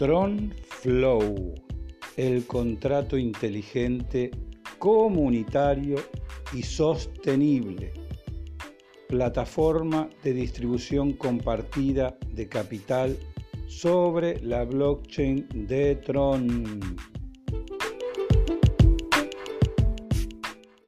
Tron Flow, el contrato inteligente, comunitario y sostenible. Plataforma de distribución compartida de capital sobre la blockchain de Tron.